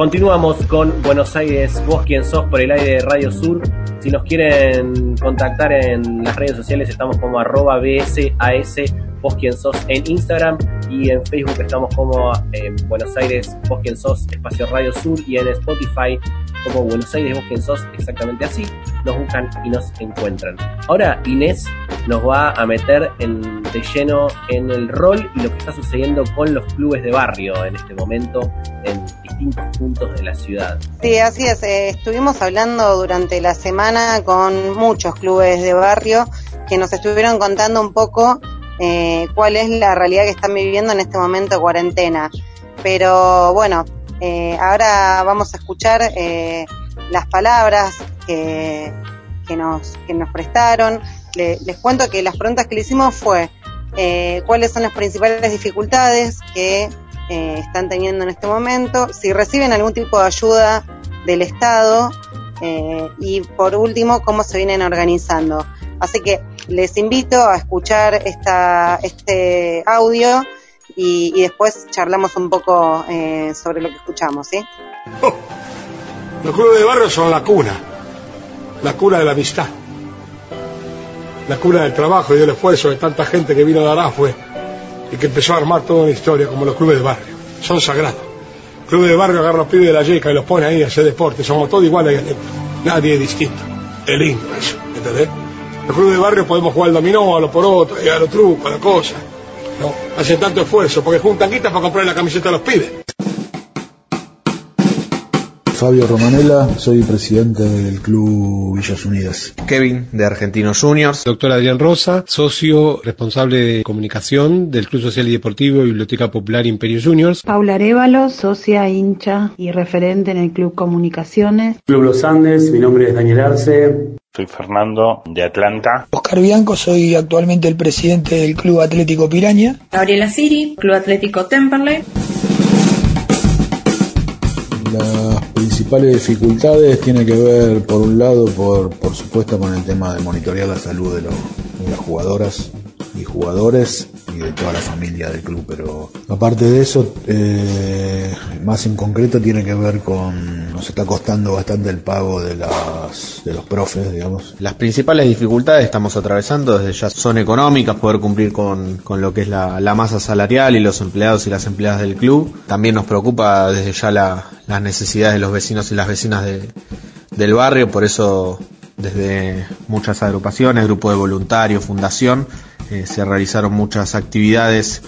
Continuamos con Buenos Aires, vos quien sos por el aire de Radio Sur. Si nos quieren contactar en las redes sociales estamos como arroba BSAS, vos quien sos en Instagram y en Facebook estamos como eh, Buenos Aires, vos quien sos, espacio Radio Sur y en Spotify como Buenos Aires, vos quien sos, exactamente así, nos buscan y nos encuentran. Ahora Inés nos va a meter en, de lleno en el rol y lo que está sucediendo con los clubes de barrio en este momento en distintos puntos de la ciudad. Sí, así es. Eh, estuvimos hablando durante la semana con muchos clubes de barrio que nos estuvieron contando un poco eh, cuál es la realidad que están viviendo en este momento de cuarentena. Pero bueno, eh, ahora vamos a escuchar eh, las palabras que, nos, que nos prestaron. les cuento que las preguntas que le hicimos fue eh, cuáles son las principales dificultades que eh, están teniendo en este momento, si reciben algún tipo de ayuda del Estado y por último cómo se vienen organizando. Así que les invito a escuchar esta, este audio y, y después charlamos un poco eh, sobre lo que escuchamos, ¿sí? Oh, los clubes de barrio son la cuna, la cuna de la amistad, la cuna del trabajo y del esfuerzo de tanta gente que vino de Arafue y que empezó a armar toda una historia como los clubes de barrio. Son sagrados. Clubes de barrio agarra los pibes de la yeca y los pone ahí a hacer deporte. Somos todos iguales. Nadie es distinto. Es lindo eso, ¿entendés? Los clubes de barrio podemos jugar al dominó, a lo por otro, a los trucos, a la cosa. ¿no? Hacen tanto esfuerzo porque juntan guitas para comprar la camiseta a los pibes. Fabio Romanella, soy presidente del Club Villas Unidas. Kevin, de Argentinos Juniors. Doctor Adrián Rosa, socio responsable de comunicación del Club Social y Deportivo Biblioteca Popular Imperio Juniors. Paula Arevalo, socia, hincha y referente en el Club Comunicaciones. Club Los Andes, mi nombre es Daniel Arce. Soy Fernando de Atlanta. Oscar Bianco, soy actualmente el presidente del Club Atlético Piraña. Gabriela Siri, Club Atlético Temperley. Las principales dificultades tienen que ver, por un lado, por, por supuesto, con el tema de monitorear la salud de, los, de las jugadoras y jugadores de toda la familia del club, pero aparte de eso, eh, más en concreto tiene que ver con, nos está costando bastante el pago de las de los profes, digamos. Las principales dificultades estamos atravesando desde ya son económicas, poder cumplir con, con lo que es la, la, masa salarial y los empleados y las empleadas del club. También nos preocupa desde ya la, las necesidades de los vecinos y las vecinas de, del barrio, por eso desde muchas agrupaciones, grupo de voluntarios, fundación, eh, se realizaron muchas actividades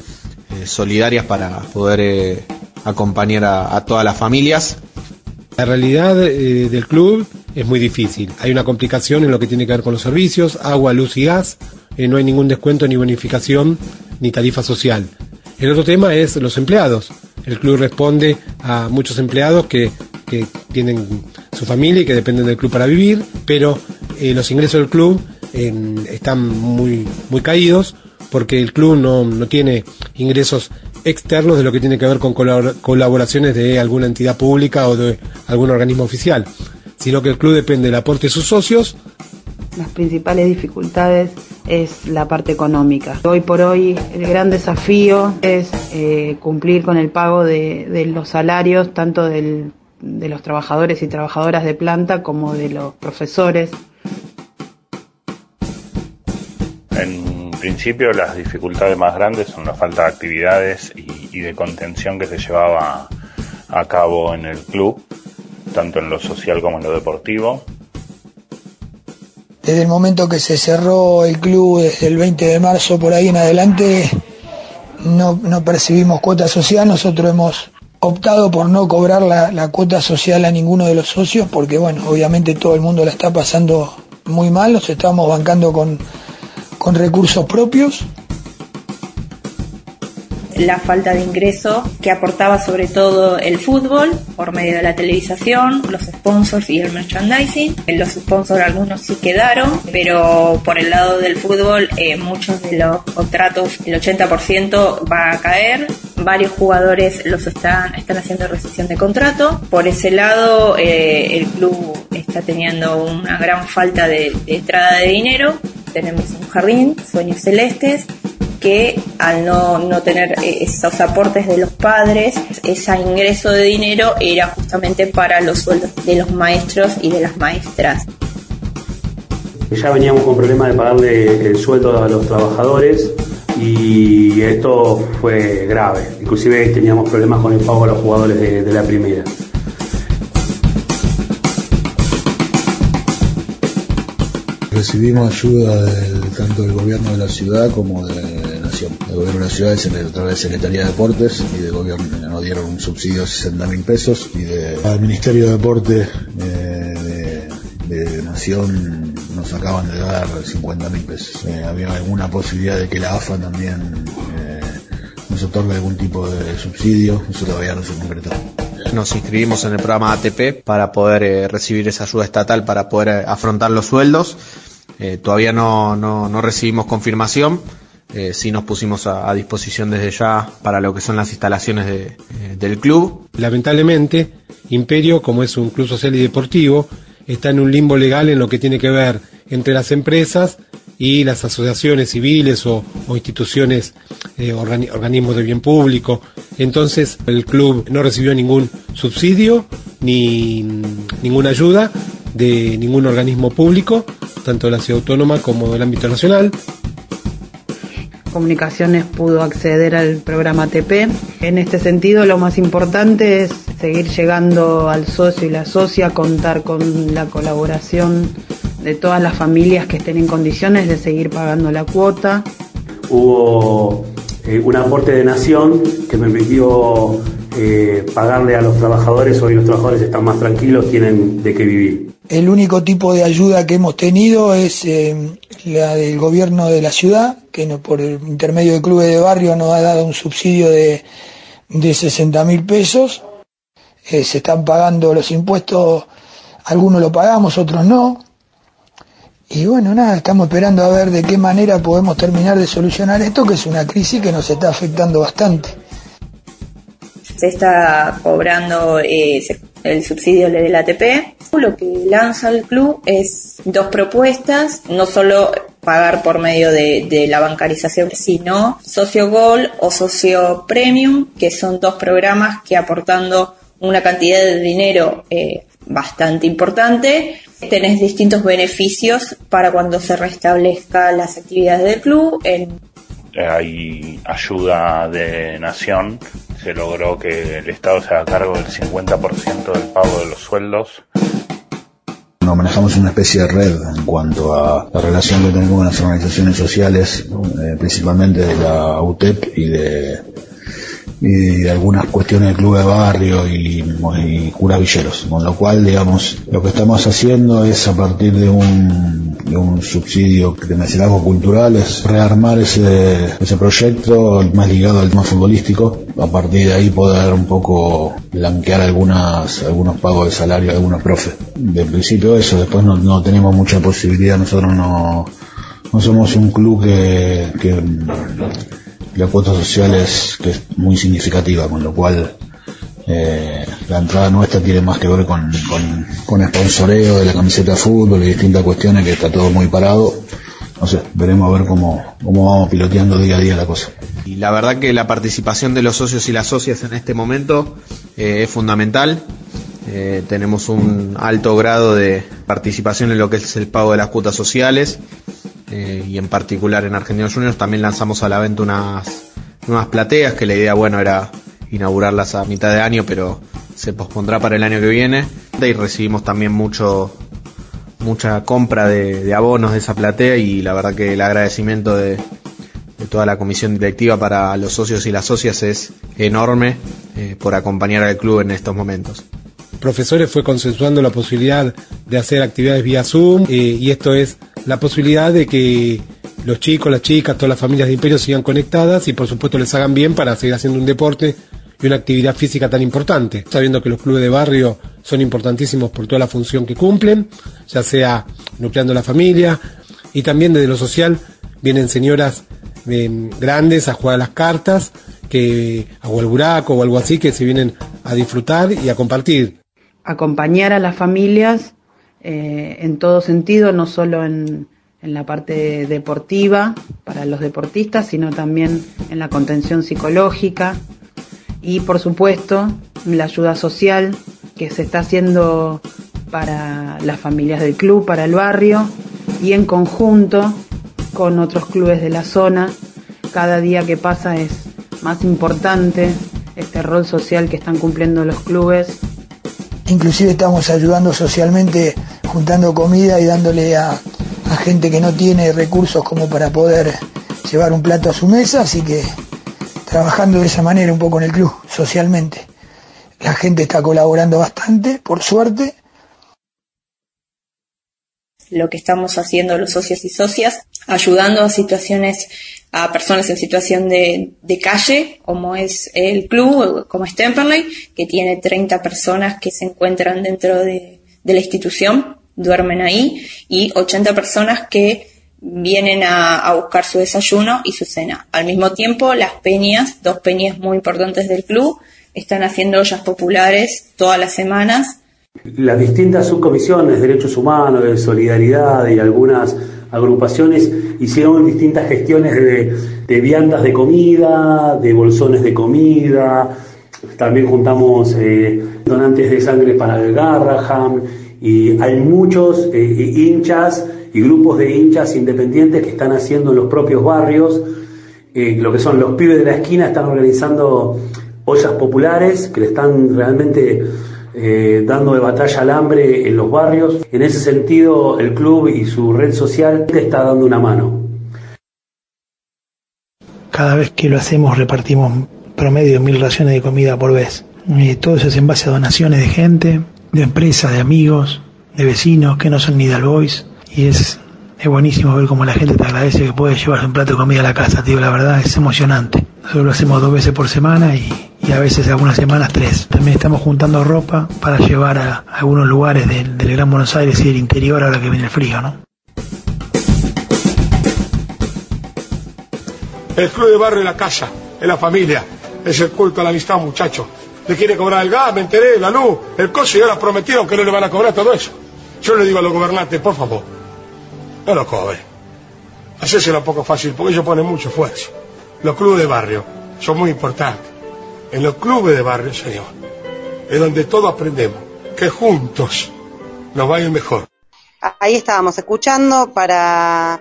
eh, solidarias para poder eh, acompañar a, todas las familias. La realidad del club es muy difícil. Hay una complicación en lo que tiene que ver con los servicios, agua, luz y gas. no hay ningún descuento ni bonificación ni tarifa social. El otro tema es los empleados. El club responde a muchos empleados que, tienen su familia y que dependen del club para vivir, pero los ingresos del club están muy, muy caídos porque el club no, no, tiene ingresos externos de lo que tiene que ver con colaboraciones de alguna entidad pública o de algún organismo oficial, sino que el club depende del aporte de sus socios. Las principales dificultades es la parte económica. Hoy por hoy el gran desafío es eh, cumplir con el pago de, de los salarios tanto del, de los trabajadores y trabajadoras de planta como de los profesores. Principio las dificultades más grandes son la falta de actividades y, de contención que se llevaba a cabo en el club, tanto en lo social como en lo deportivo. Desde el momento que se cerró el club, desde el 20 de marzo por ahí en adelante, no, no percibimos cuota social. Nosotros hemos optado por no cobrar la, cuota social a ninguno de los socios porque, bueno, obviamente todo el mundo la está pasando muy mal, nos estamos bancando con, con recursos propios. La falta de ingreso que aportaba sobre todo el fútbol por medio de la televisación, los sponsors y el merchandising. Los sponsors algunos sí quedaron, pero por el lado del fútbol eh, muchos de los contratos, el 80% va a caer varios jugadores los están, están haciendo rescisión de contrato. Por ese lado, eh, el club está teniendo una gran falta de, entrada de dinero. Tenemos un jardín, Sueños Celestes, que al no, no tener eh, esos aportes de los padres, ese ingreso de dinero era justamente para los sueldos de los maestros y de las maestras. Ya veníamos con problemas de pagarle el sueldo a los trabajadores y esto fue grave. Inclusive teníamos problemas con el pago a los jugadores de, de la primera. Recibimos ayuda del, tanto del gobierno de la ciudad como de la nación. El gobierno de la ciudad es a través de Secretaría de Deportes y del gobierno nos dieron un subsidio de 60 mil pesos y del Ministerio de Deporte eh, de, de, Nación nos acaban de dar 50 mil pesos. Eh, había alguna posibilidad de que la AFA también eh, nos otorgue algún tipo de subsidio, eso todavía no se concretó nos inscribimos en el programa ATP para poder eh, recibir esa ayuda estatal para poder eh, afrontar los sueldos. Eh, todavía no, no, recibimos confirmación, eh, sí nos pusimos a, a, disposición desde ya para lo que son las instalaciones de, del club. Lamentablemente, Imperio, como es un club social y deportivo, está en un limbo legal en lo que tiene que ver entre las empresas y las asociaciones civiles o, instituciones, eh, organi organismos de bien público. Entonces el club no recibió ningún subsidio ni ninguna ayuda de ningún organismo público, tanto de la ciudad autónoma como del ámbito nacional. Comunicaciones pudo acceder al programa ATP. En este sentido, lo más importante es seguir llegando al socio y la socia, contar con la colaboración de todas las familias que estén en condiciones de seguir pagando la cuota. Hubo eh, un aporte de nación que me permitió eh, pagarle a los trabajadores, hoy los trabajadores están más tranquilos, tienen de qué vivir. El único tipo de ayuda que hemos tenido es eh, la del gobierno de la ciudad, que no, por el intermedio del club de barrio nos ha dado un subsidio de, de 60 mil pesos. Eh, se están pagando los impuestos, algunos lo pagamos, otros no. Y bueno, nada, estamos esperando a ver de qué manera podemos terminar de solucionar esto, que es una crisis que nos está afectando bastante. Se está cobrando eh, el subsidio del ATP. Lo que lanza el club es dos propuestas, no solo pagar por medio de, la bancarización, sino socio Gold o socio Premium, que son dos programas que aportando una cantidad de dinero eh, bastante importante, tenés distintos beneficios para cuando se restablezca las actividades del club. En... Hay ayuda de nación, se logró que el Estado se haga cargo del 50% del pago de los sueldos. Manejamos una especie de red en cuanto a la relación que tenemos con las organizaciones sociales, eh, principalmente de la UTEP y de y algunas cuestiones del club de barrio y, y curas villeros, con lo cual, digamos, lo que estamos haciendo es a partir de un, de un subsidio de mecenazgo cultural, es rearmar ese, ese proyecto más ligado al tema futbolístico, a partir de ahí poder un poco blanquear algunas, algunos pagos de salario de algunos profes. De principio eso, después no, no tenemos mucha posibilidad, nosotros no, no somos un club que la cuota social es, que es muy significativa, con lo cual eh, la entrada nuestra tiene más que ver con, con, con sponsoreo de la camiseta fútbol y distintas cuestiones que está todo muy parado. No sé, veremos a ver cómo, cómo vamos piloteando día a día la cosa. Y la verdad que la participación de los socios y las socias en este momento eh, es fundamental. Eh, tenemos un alto grado de participación en lo que es el pago de las cuotas sociales eh, y en particular en Argentinos Juniors también lanzamos a la venta unas nuevas plateas que la idea bueno era inaugurarlas a mitad de año pero se pospondrá para el año que viene. Y recibimos también mucho mucha compra de, abonos de esa platea y la verdad que el agradecimiento de, de, toda la comisión directiva para los socios y las socias es enorme eh, por acompañar al club en estos momentos. Profesores fue consensuando la posibilidad de hacer actividades vía Zoom eh, y esto es la posibilidad de que los chicos, las chicas, todas las familias de Imperio sigan conectadas y por supuesto les hagan bien para seguir haciendo un deporte y una actividad física tan importante, sabiendo que los clubes de barrio son importantísimos por toda la función que cumplen, ya sea nucleando la familia y también desde lo social vienen señoras eh, grandes a jugar a las cartas, que a el buraco o algo así, que se vienen a disfrutar y a compartir. Acompañar a las familias eh, en todo sentido, no solo en, en la parte deportiva para los deportistas, sino también en la contención psicológica y por supuesto la ayuda social que se está haciendo para las familias del club, para el barrio y en conjunto con otros clubes de la zona. Cada día que pasa es más importante este rol social que están cumpliendo los clubes. Inclusive estamos ayudando socialmente, juntando comida y dándole a, gente que no tiene recursos como para poder llevar un plato a su mesa, así que trabajando de esa manera un poco en el club, socialmente. La gente está colaborando bastante, por suerte. Lo que estamos haciendo los socios y socias, ayudando a situaciones, a personas en situación de, calle, como es el club, como es Temperley, que tiene 30 personas que se encuentran dentro de, de la institución, duermen ahí, y 80 personas que vienen a, buscar su desayuno y su cena. Al mismo tiempo, las peñas, dos peñas muy importantes del club, están haciendo ollas populares todas las semanas. Las distintas subcomisiones de derechos humanos, de solidaridad y algunas agrupaciones hicieron distintas gestiones de, de viandas de comida, de bolsones de comida, también juntamos eh, donantes de sangre para el Garraham y hay muchos eh, hinchas y grupos de hinchas independientes que están haciendo en los propios barrios, eh, lo que son los pibes de la esquina están organizando ollas populares que le están realmente eh, dando de batalla al hambre en los barrios. En ese sentido, el club y su red social te está dando una mano. Cada vez que lo hacemos repartimos promedio mil raciones de comida por vez. Y todo eso es en base a donaciones de gente, de empresas, de amigos, de vecinos que no son ni del Boys. Y es, es buenísimo ver cómo la gente te agradece que puedes llevarse un plato de comida a la casa, tío. La verdad es emocionante. Nosotros lo hacemos dos veces por semana y, y a veces algunas semanas tres. También estamos juntando ropa para llevar a, a algunos lugares del, del, Gran Buenos Aires y del interior ahora que viene el frío, ¿no? El club de barrio es la casa, es la familia, es el culto a la amistad, muchachos. Le quiere cobrar el gas, me enteré, la luz, el coche, y ahora prometieron que no le van a cobrar todo eso. Yo le digo a los gobernantes, por favor, no lo cobre. Hacéselo un poco fácil, porque ellos ponen mucho esfuerzo. Los clubes de barrio son muy importantes. En los clubes de barrio, señor, es donde todos aprendemos que juntos nos va a ir mejor. Ahí estábamos escuchando para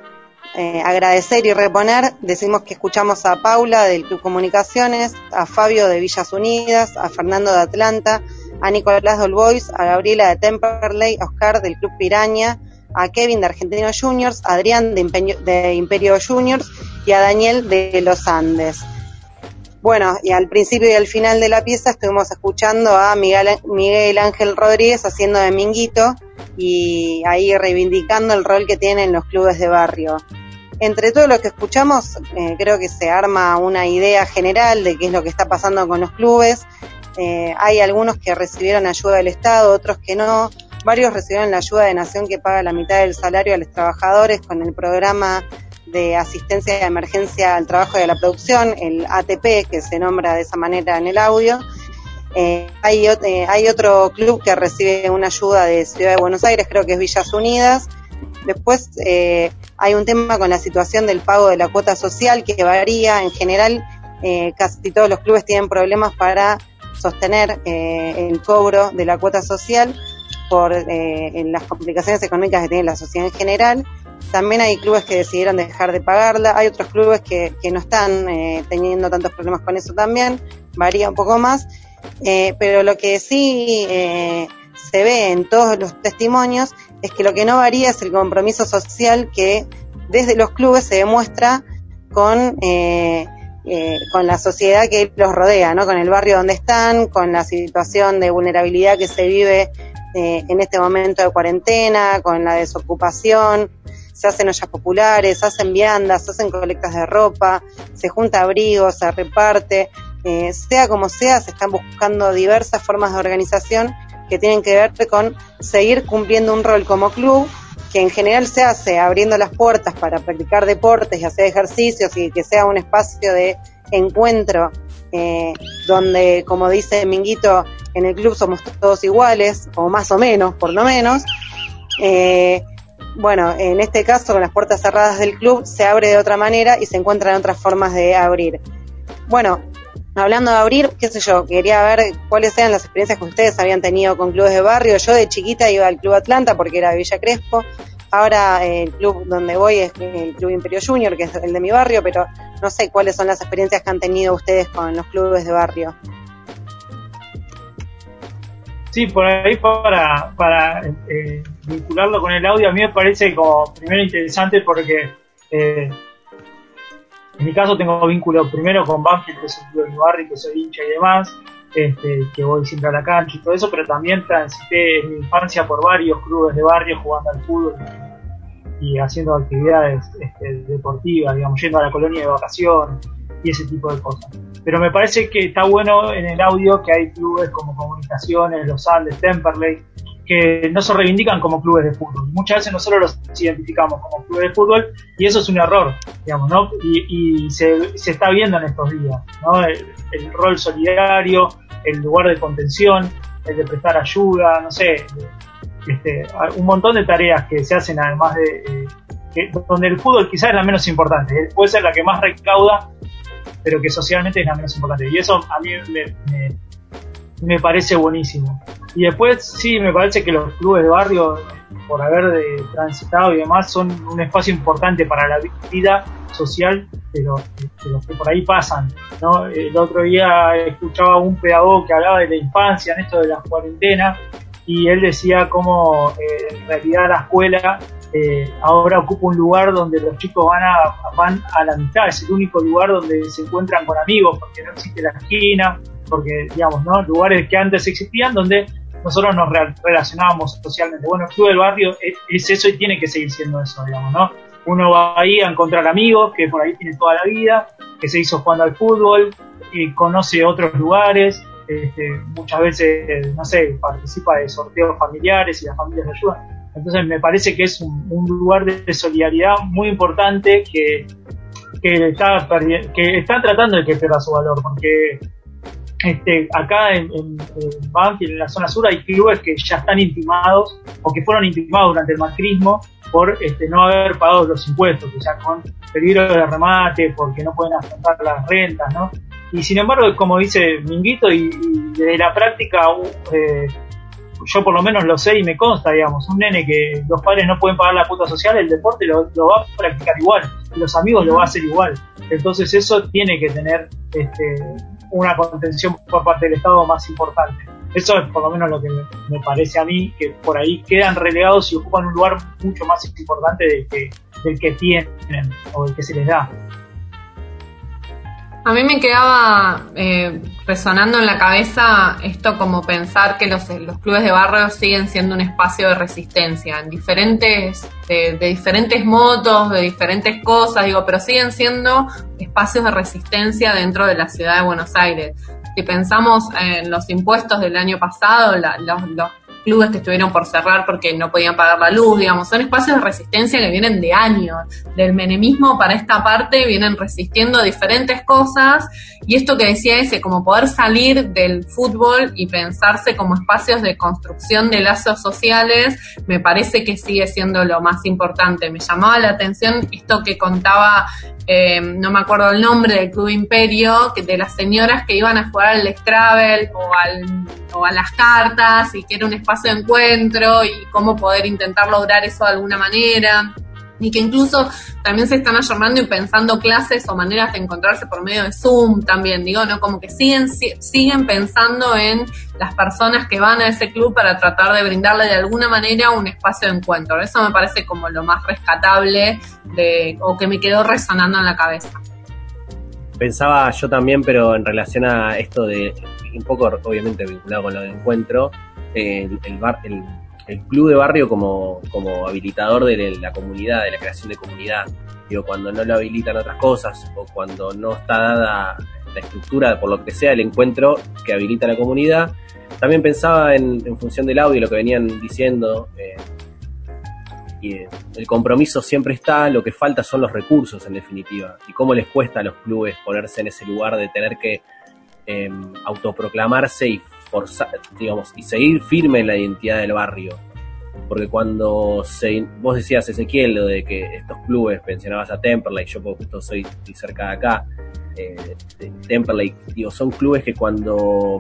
eh, agradecer y reponer. Decimos que escuchamos a Paula del Club Comunicaciones, a Fabio de Villas Unidas, a Fernando de Atlanta, a Nicolás Dolbois, a Gabriela de Temperley, a Oscar del Club Piraña, a Kevin de Argentinos Juniors, a Adrián de Imperio, de Imperio Juniors y a Daniel de Los Andes. Bueno, y al principio y al final de la pieza estuvimos escuchando a Miguel, Miguel Ángel Rodríguez haciendo de Minguito y ahí reivindicando el rol que tienen los clubes de barrio. Entre todo lo que escuchamos, eh, creo que se arma una idea general de qué es lo que está pasando con los clubes. Eh, hay algunos que recibieron ayuda del Estado, otros que no. Varios recibieron la ayuda de Nación que paga la mitad del salario a los trabajadores con el programa de asistencia de emergencia al trabajo y a la producción, el ATP, que se nombra de esa manera en el audio. Eh, hay, hay otro club que recibe una ayuda de Ciudad de Buenos Aires, creo que es Villas Unidas. Después eh, hay un tema con la situación del pago de la cuota social que varía. En general, eh, casi todos los clubes tienen problemas para sostener eh, el cobro de la cuota social por las complicaciones económicas que tiene la sociedad en general. También hay clubes que decidieron dejar de pagarla, hay otros clubes que, que no están eh, teniendo tantos problemas con eso también, varía un poco más, eh, pero lo que sí eh, se ve en todos los testimonios es que lo que no varía es el compromiso social que desde los clubes se demuestra con, con la sociedad que los rodea, ¿no? con el barrio donde están, con la situación de vulnerabilidad que se vive en este momento de cuarentena, con la desocupación, se hacen ollas populares, se hacen viandas, se hacen colectas de ropa, se junta abrigos, se reparte, eh, sea como sea, se están buscando diversas formas de organización que tienen que ver con seguir cumpliendo un rol como club, que en general se hace abriendo las puertas para practicar deportes y hacer ejercicios y que sea un espacio de encuentro eh, donde, como dice Minguito, en el club somos todos iguales, o más o menos, por lo menos, eh, bueno, en este caso con las puertas cerradas del club se abre de otra manera y se encuentran otras formas de abrir. Bueno, hablando de abrir, qué sé yo, quería ver cuáles eran las experiencias que ustedes habían tenido con clubes de barrio. Yo de chiquita iba al Club Atlanta porque era de Villa Crespo. Ahora eh, el club donde voy es el Club Imperio Junior, que es el de mi barrio, pero no sé cuáles son las experiencias que han tenido ustedes con los clubes de barrio. Sí, por ahí para, para eh, vincularlo con el audio, a mí me parece como primero interesante porque eh, en mi caso tengo vínculo primero con Banfield, que es un club de mi barrio, que soy hincha y demás, este, que voy siempre a la cancha y todo eso, pero también transité en mi infancia por varios clubes de barrio jugando al fútbol y haciendo actividades este, deportivas, digamos, yendo a la colonia de vacaciones y ese tipo de cosas. Pero me parece que está bueno en el audio que hay clubes como Comunicaciones, Los Andes, Temperley, que no se reivindican como clubes de fútbol. Muchas veces nosotros los identificamos como clubes de fútbol y eso es un error, digamos, ¿no? Y, se, se, está viendo en estos días, ¿no? El, rol solidario, el lugar de contención, el de prestar ayuda, no sé, este, un montón de tareas que se hacen además de... Eh, donde el fútbol quizás es la menos importante, eh, puede ser la que más recauda, pero que socialmente es la menos importante. Y eso a mí me, me, parece buenísimo. Y después sí, me parece que los clubes de barrio, por haber de transitado y demás, son un espacio importante para la vida social de los, que por ahí pasan. ¿no? El otro día escuchaba un pedagogo que hablaba de la infancia, en esto de las cuarentenas, y él decía cómo eh, en realidad la escuela eh, ahora ocupa un lugar donde los chicos van a, van a la mitad, es el único lugar donde se encuentran con amigos, porque no existe la esquina, porque, digamos, ¿no? Lugares que antes existían donde nosotros nos relacionábamos socialmente. Bueno, el Club del Barrio es, eso y tiene que seguir siendo eso, digamos, ¿no? Uno va ahí a encontrar amigos que por ahí tiene toda la vida, que se hizo jugando al fútbol, y conoce otros lugares, este, muchas veces, no sé, participa de sorteos familiares y las familias le ayudan. Entonces me parece que es un, lugar de solidaridad muy importante que, que, está, que está tratando de que pierda su valor, porque este, acá en, en, Banfield, en la zona sur, hay clubes que ya están intimados o que fueron intimados durante el macrismo por este, no haber pagado los impuestos, o sea, con peligro de remate, porque no pueden afrontar las rentas, ¿no? Y sin embargo, como dice Minguito, y, y desde la práctica, eh, yo por lo menos lo sé y me consta, digamos, un nene que los padres no pueden pagar la cuota social, el deporte lo, va a practicar igual, los amigos lo va a hacer igual. Entonces eso tiene que tener este, una contención por parte del Estado más importante. Eso es por lo menos lo que me, parece a mí, que por ahí quedan relegados y ocupan un lugar mucho más importante del que, del que tienen o del que se les da. A mí me quedaba eh, resonando en la cabeza esto como pensar que los, los, clubes de barrio siguen siendo un espacio de resistencia en diferentes, de, diferentes modos, de diferentes cosas, digo, pero siguen siendo espacios de resistencia dentro de la ciudad de Buenos Aires. Si pensamos en los impuestos del año pasado, los, los clubes que estuvieron por cerrar porque no podían pagar la luz, digamos, son espacios de resistencia que vienen de años. Del menemismo para esta parte vienen resistiendo diferentes cosas y esto que decía ese, como poder salir del fútbol y pensarse como espacios de construcción de lazos sociales, me parece que sigue siendo lo más importante. Me llamaba la atención esto que contaba eh, no me acuerdo el nombre del Club Imperio, que de las señoras que iban a jugar al Scrabble o, al, o a las cartas y que era un espacio de encuentro y cómo poder intentar lograr eso de alguna manera y que incluso también se están ayornando y pensando clases o maneras de encontrarse por medio de Zoom también, digo, ¿no? Como que siguen, siguen pensando en las personas que van a ese club para tratar de brindarle de alguna manera un espacio de encuentro. Eso me parece como lo más rescatable de, o que me quedó resonando en la cabeza. Pensaba yo también, pero en relación a esto de, un poco obviamente vinculado con lo de encuentro, eh, el, bar, el el club de barrio como, como habilitador de la comunidad, de la creación de comunidad. Digo, cuando no lo habilitan otras cosas o cuando no está dada la estructura, por lo que sea, el encuentro que habilita la comunidad. También pensaba en, función del audio, lo que venían diciendo. Eh, y eh, el compromiso siempre está, lo que falta son los recursos en definitiva. Y cómo les cuesta a los clubes ponerse en ese lugar de tener que em, autoproclamarse y digamos, y seguir firme en la identidad del barrio. porque cuando se, vos decías Ezequiel lo de que estos clubes, mencionabas a Temperley, yo porque soy cerca de acá, eh, digo, son clubes que cuando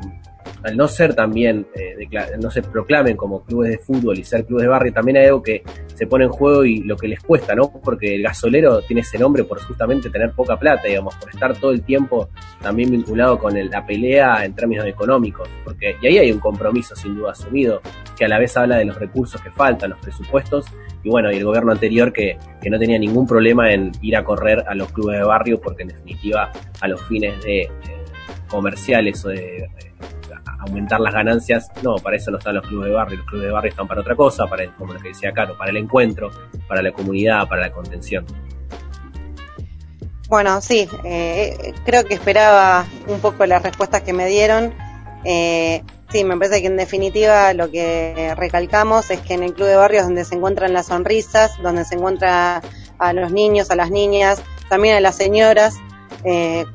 al no ser también, eh, no se proclamen como clubes de fútbol y ser clubes de barrio, también hay algo que se pone en juego y lo que les cuesta, ¿no? Porque el gasolero tiene ese nombre por justamente tener poca plata, digamos, por estar todo el tiempo también vinculado con la pelea en términos económicos, porque y ahí hay un compromiso sin duda asumido, que a la vez habla de los recursos que faltan, los presupuestos, y bueno, y el gobierno anterior que, que no tenía ningún problema en ir a correr a los clubes de barrio, porque en definitiva a los fines de... Eh, comerciales o de aumentar las ganancias, no, para eso no están los clubes de barrio, los clubes de barrio están para otra cosa, para el, como que decía Caro, para el encuentro, para la comunidad, para la contención. Bueno, sí, eh, creo que esperaba un poco las respuestas que me dieron. Eh, sí, me parece que en definitiva lo que recalcamos es que en el club de barrio es donde se encuentran las sonrisas, donde se encuentra a los niños, a las niñas, también a las señoras, eh,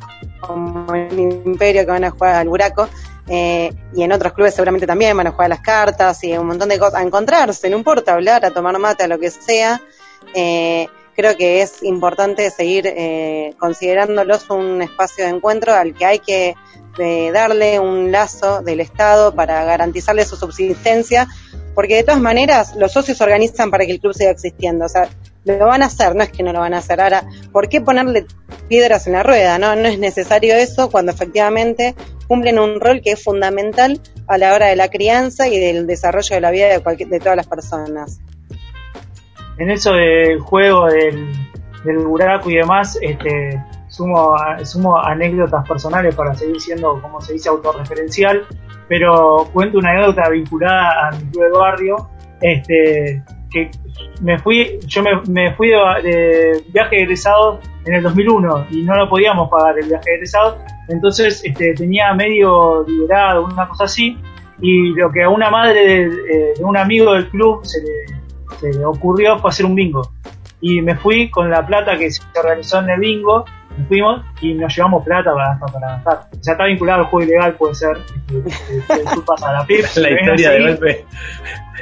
como el Imperio que van a jugar al Buraco, eh, y en otros clubes seguramente también van a jugar las cartas y un montón de cosas, a encontrarse, no importa hablar, a tomar mate, a lo que sea. Eh, creo que es importante seguir eh, considerándolos un espacio de encuentro al que hay que darle un lazo del Estado para garantizarle su subsistencia, porque de todas maneras los socios organizan para que el club siga existiendo. O sea, lo van a hacer, no es que no lo van a hacer. Ahora, ¿por qué ponerle piedras en la rueda? No, no es necesario eso cuando efectivamente cumplen un rol que es fundamental a la hora de la crianza y del desarrollo de la vida de, de todas las personas. En eso del juego, del, del buraco y demás, este, sumo, sumo anécdotas personales para seguir siendo, como se dice, autorreferencial, pero cuento una anécdota vinculada a mi club de barrio, este, me fui, yo me, me fui de, viaje de egresado en el 2001 y no lo podíamos pagar el viaje de egresado, entonces este, tenía medio liberado, una cosa así, y lo que a una madre de, un amigo del club se le, ocurrió fue hacer un bingo. Y me fui con la plata que se organizó en el bingo, nos fuimos y nos llevamos plata para, para gastar. O sea, está vinculado al juego ilegal, puede ser, este, a la PIB. la historia de golpe.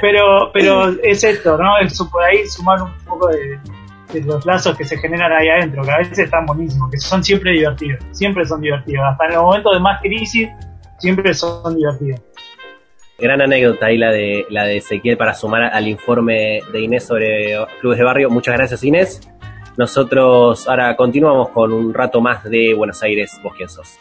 Pero, pero es esto, ¿no? Es por ahí sumar un poco de, los lazos que se generan ahí adentro, que a veces están buenísimos, que son siempre divertidos, siempre son divertidos, hasta en los momentos de más crisis, siempre son divertidos. Gran anécdota ahí la de la de Ezequiel para sumar al informe de Inés sobre clubes de barrio. Muchas gracias Inés. Nosotros ahora continuamos con un rato más de Buenos Aires, vos quién sos.